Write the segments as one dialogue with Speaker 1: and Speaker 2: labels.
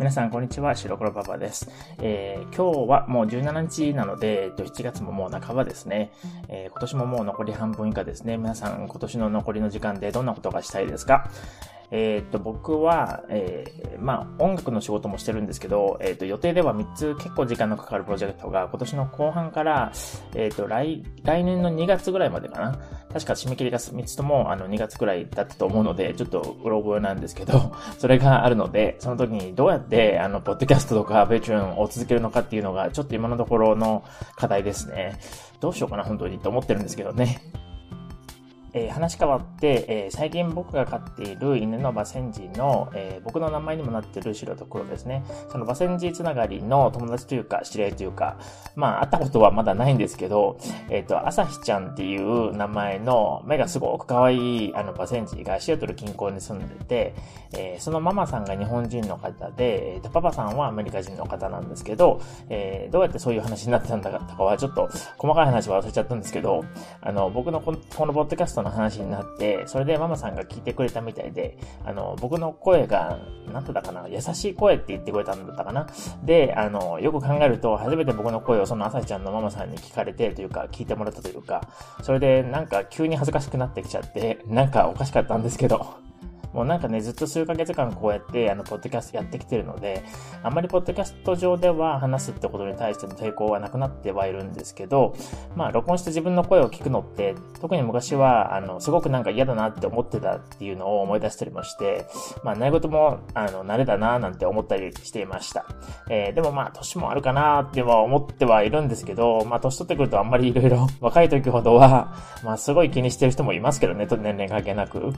Speaker 1: 皆さん、こんにちは。白黒パパです。えー、今日はもう17日なので、えっと7月ももう半ばですね。えー、今年ももう残り半分以下ですね。皆さん、今年の残りの時間でどんなことがしたいですか？えー、っと、僕は、えー、まあ、音楽の仕事もしてるんですけど、えー、っと、予定では3つ結構時間のかかるプロジェクトが今年の後半から、えっと、来、来年の2月ぐらいまでかな。確か締め切りが3つとも、あの、2月ぐらいだったと思うので、ちょっとうろ覚えなんですけど、それがあるので、その時にどうやって、あの、ポッドキャストとか、ベチューンを続けるのかっていうのが、ちょっと今のところの課題ですね。どうしようかな、本当にと思ってるんですけどね。えー、話変わって、えー、最近僕が飼っている犬のバセンジの、えー、僕の名前にもなっている白と黒ですね。そのバセンジつながりの友達というか、知り合いというか、まあ、会ったことはまだないんですけど、えっ、と、朝日ちゃんっていう名前の目がすごく可愛い、あの、バセンジがシアトル近郊に住んでて、えそのママさんが日本人の方で、えー、とパパさんはアメリカ人の方なんですけど、えどうやってそういう話になってたんだかとかは、ちょっと細かい話は忘れちゃったんですけど、あの、僕のこのポッドキャストトの話になって、それでママさんが聞いてくれたみたいで、あの、僕の声が、なんてだかな、優しい声って言ってくれたんだったかな。で、あの、よく考えると、初めて僕の声をその朝日ちゃんのママさんに聞かれてというか、聞いてもらったというか、それでなんか急に恥ずかしくなってきちゃって、なんかおかしかったんですけど、もうなんかね、ずっと数ヶ月間こうやって、あの、ポッドキャストやってきてるので、あんまりポッドキャスト上では話すってことに対しての抵抗はなくなってはいるんですけど、まあ、録音して自分の声を聞くのって、特に昔は、あの、すごくなんか嫌だなって思ってたっていうのを思い出したりもして、まあ、ないことも、あの、慣れだななんて思ったりしていました。えー、でもまあ、年もあるかなっては思ってはいるんですけど、まあ、年取ってくるとあんまり色々、若い時ほどは、まあ、すごい気にしてる人もいますけどね、年齢関係なく。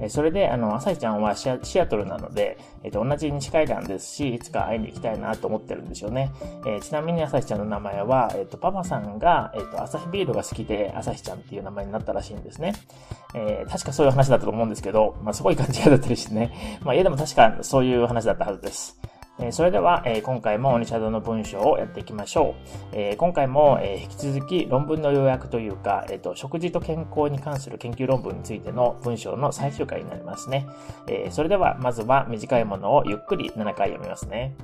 Speaker 1: えそれで、あの、朝日ちゃんはシアトルなので、えっ、と、同じ西海岸ですし、いつか会いに行きたいなと思ってるんですよね。え、ちなみに朝日ちゃんの名前は、えっ、と、パパさんが、えっ、と、朝日ビールが好きで、朝日ちゃんっていう名前になったらしいんですね。え確かそういう話だったと思うんですけど、まあ、すごい勘違いだったりしてね。まあ、家でも確かそういう話だったはずです。えそれでは、え今回もオニシャドの文章をやっていきましょう。え今回も、え引き続き論文の要約というか、えっ、と、食事と健康に関する研究論文についての文章の最終回になりますね。えそれでは、まずは短いものをゆっくり7回読みますね。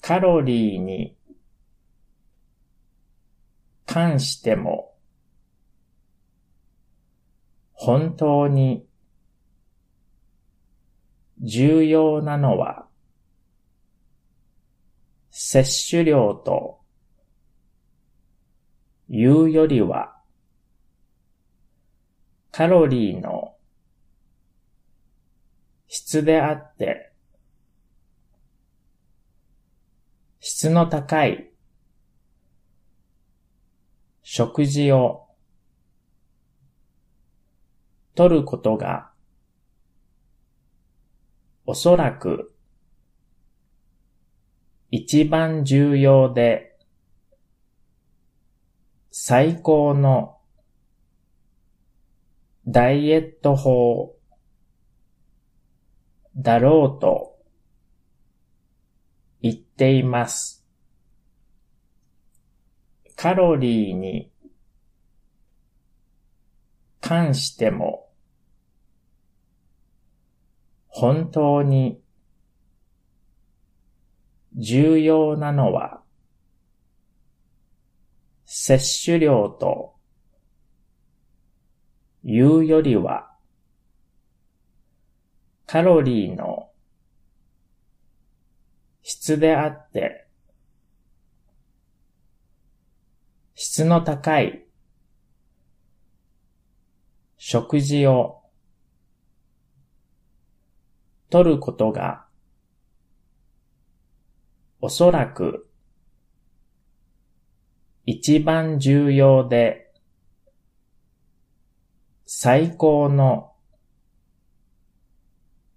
Speaker 1: カロリーに関しても本当に重要なのは、摂取量というよりは、カロリーの質であって、質の高い食事をとることがおそらく、一番重要で、最高のダイエット法だろうと言っています。カロリーに関しても本当に重要なのは摂取量というよりはカロリーの質であって質の高い食事を取ることが、おそらく、一番重要で、最高の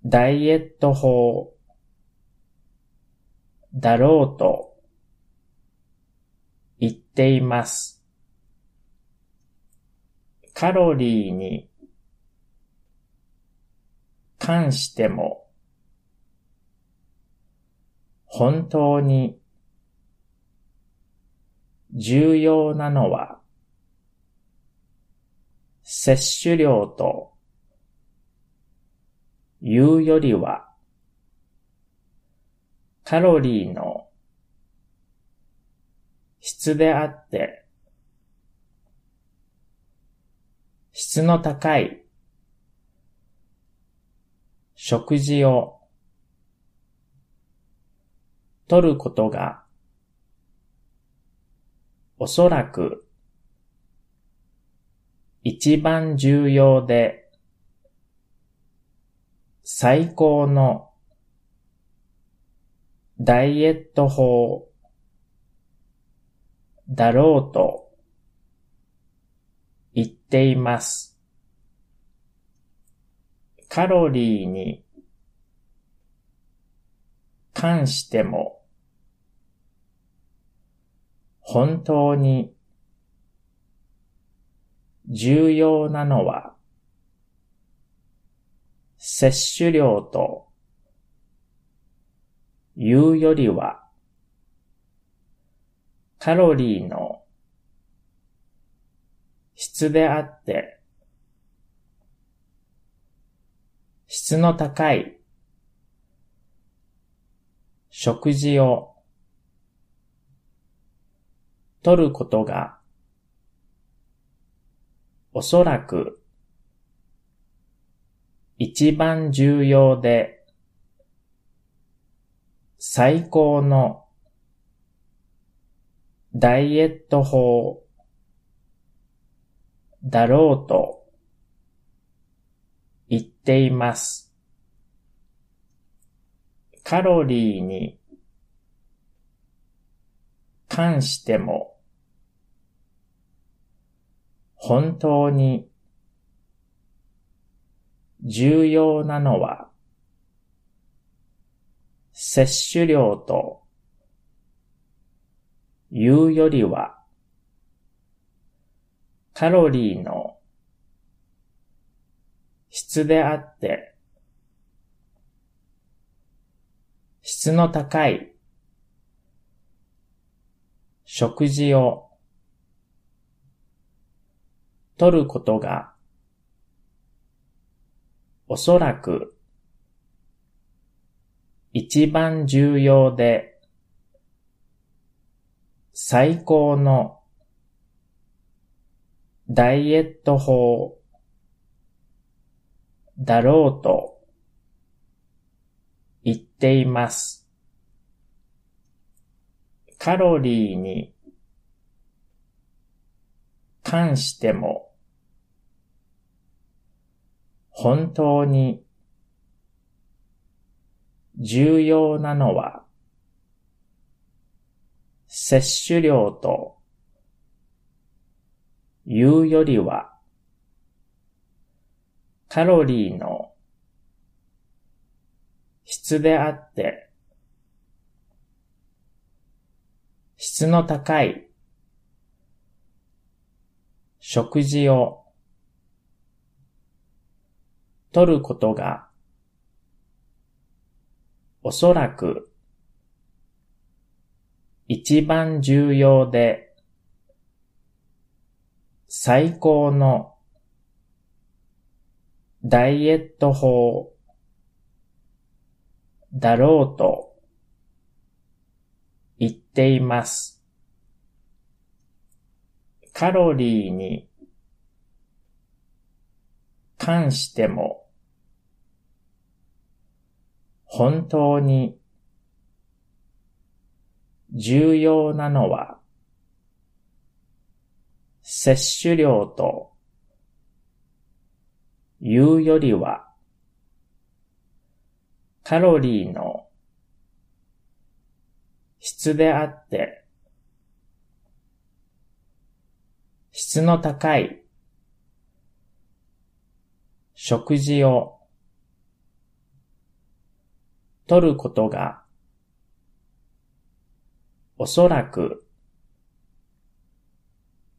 Speaker 1: ダイエット法だろうと言っています。カロリーに関しても本当に重要なのは摂取量と言うよりは、カロリーの質であって、質の高い食事をとることがおそらく一番重要で最高のダイエット法だろうと言っています。カロリーに関しても本当に重要なのは摂取量というよりはカロリーの質であって、質の高い食事をとることがおそらく一番重要で最高のダイエット法だろうと言っています。カロリーに関しても本当に重要なのは摂取量と言うよりは、カロリーの質であって、質の高い食事をとることがおそらく一番重要で最高のダイエット法だろうと言っています。カロリーに関しても本当に重要なのは摂取量というよりは、カロリーの質であって、質の高い食事をとることがおそらく一番重要で最高のダイエット法だろうと言っています。カロリーに関しても本当に重要なのは、摂取量というよりは、カロリーの質であって、質の高い食事をとることがおそらく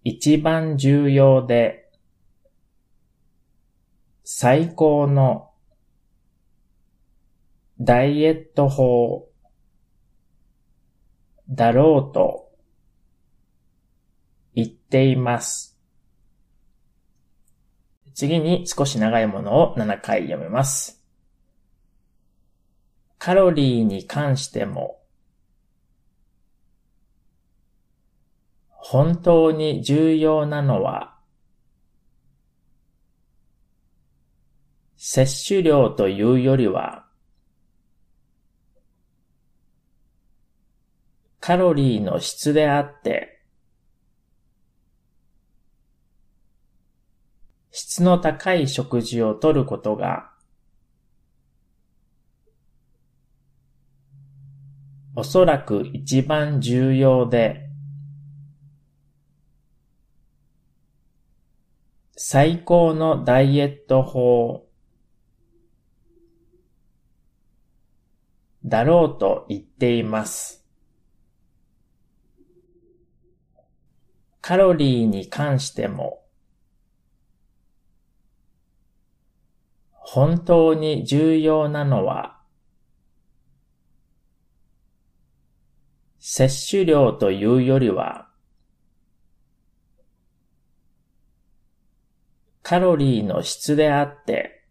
Speaker 1: 一番重要で最高のダイエット法だろうと言っています。次に少し長いものを7回読みます。カロリーに関しても本当に重要なのは摂取量というよりはカロリーの質であって質の高い食事をとることがおそらく一番重要で最高のダイエット法だろうと言っています。カロリーに関しても本当に重要なのは摂取量というよりはカロリーの質であって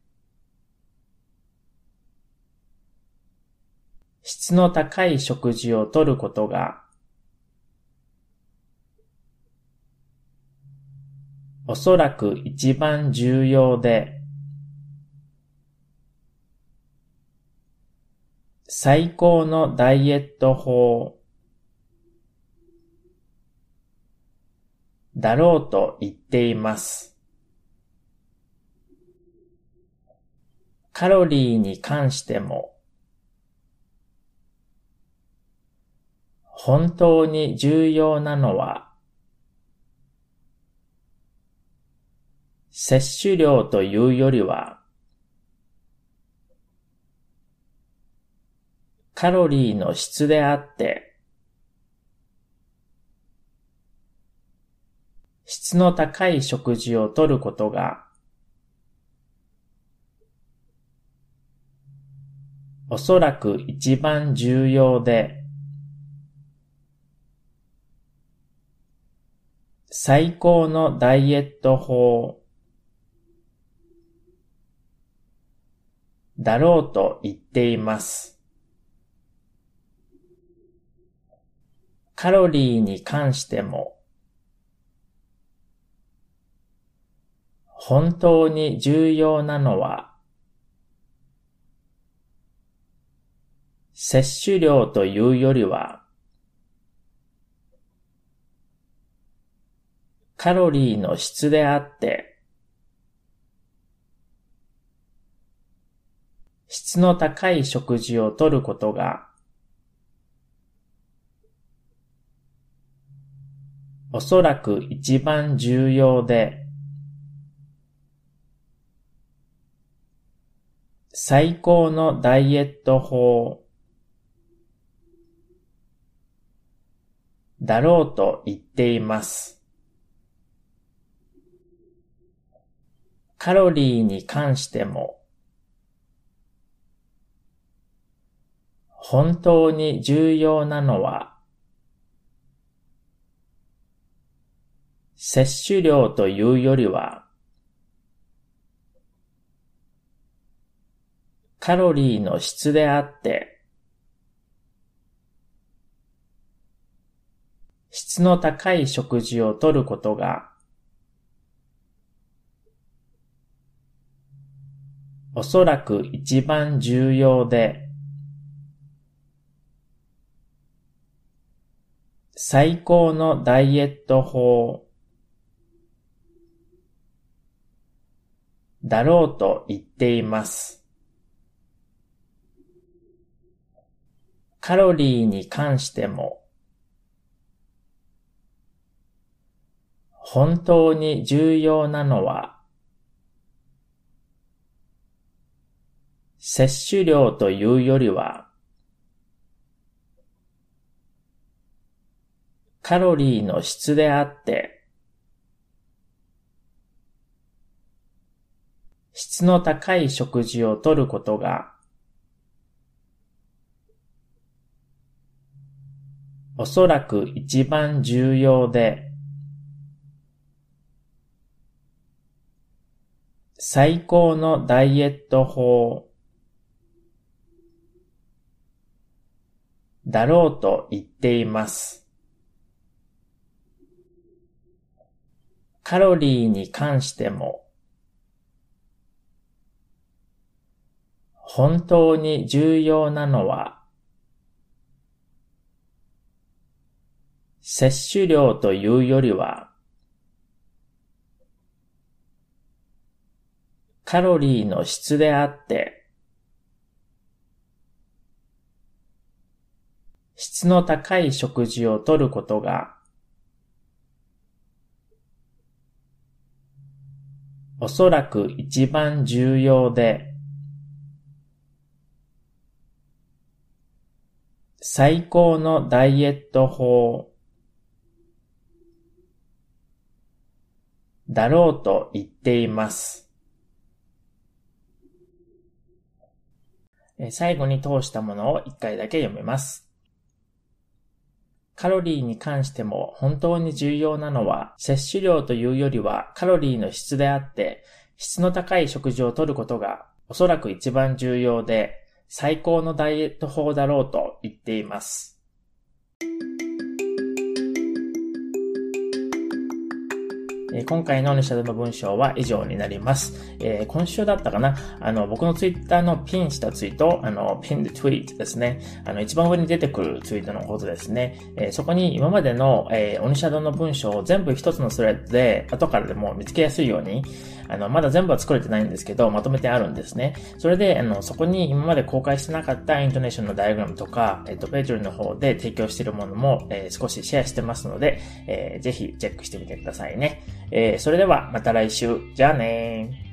Speaker 1: 質の高い食事をとることがおそらく一番重要で最高のダイエット法だろうと言っています。カロリーに関しても本当に重要なのは摂取量というよりはカロリーの質であって、質の高い食事をとることが、おそらく一番重要で、最高のダイエット法だろうと言っています。カロリーに関しても本当に重要なのは摂取量というよりはカロリーの質であって質の高い食事をとることがおそらく一番重要で、最高のダイエット法だろうと言っています。カロリーに関しても本当に重要なのは摂取量というよりは、カロリーの質であって、質の高い食事をとることが、おそらく一番重要で、最高のダイエット法だろうと言っています。カロリーに関しても本当に重要なのは摂取量というよりはカロリーの質であって質の高い食事をとることが、おそらく一番重要で、最高のダイエット法だろうと言っています。カロリーに関しても、本当に重要なのは、摂取量というよりは、カロリーの質であって、質の高い食事をとることが、おそらく一番重要で、最高のダイエット法だろうと言っています。最後に通したものを一回だけ読めます。カロリーに関しても本当に重要なのは摂取量というよりはカロリーの質であって、質の高い食事をとることがおそらく一番重要で最高のダイエット法だろうと言っています。今回のネシャドの文章は以上になります。えー、今週だったかな？あの、僕のツイッターのピンしたツイート、あの、ピンでツイートですね。あの、一番上に出てくるツイートのことですね。えー、そこに今までの、えー、オニシャドの文章を全部一つのスレッドで、後からでも見つけやすいように、あの、まだ全部は作れてないんですけど、まとめてあるんですね。それで、あの、そこに今まで公開してなかったイントネーションのダイアグラムとか、えっ、と、ページの方で提供しているものも、えー、少しシェアしてますので、えー、ぜひチェックしてみてくださいね。えー、それではまた来週。じゃあねー。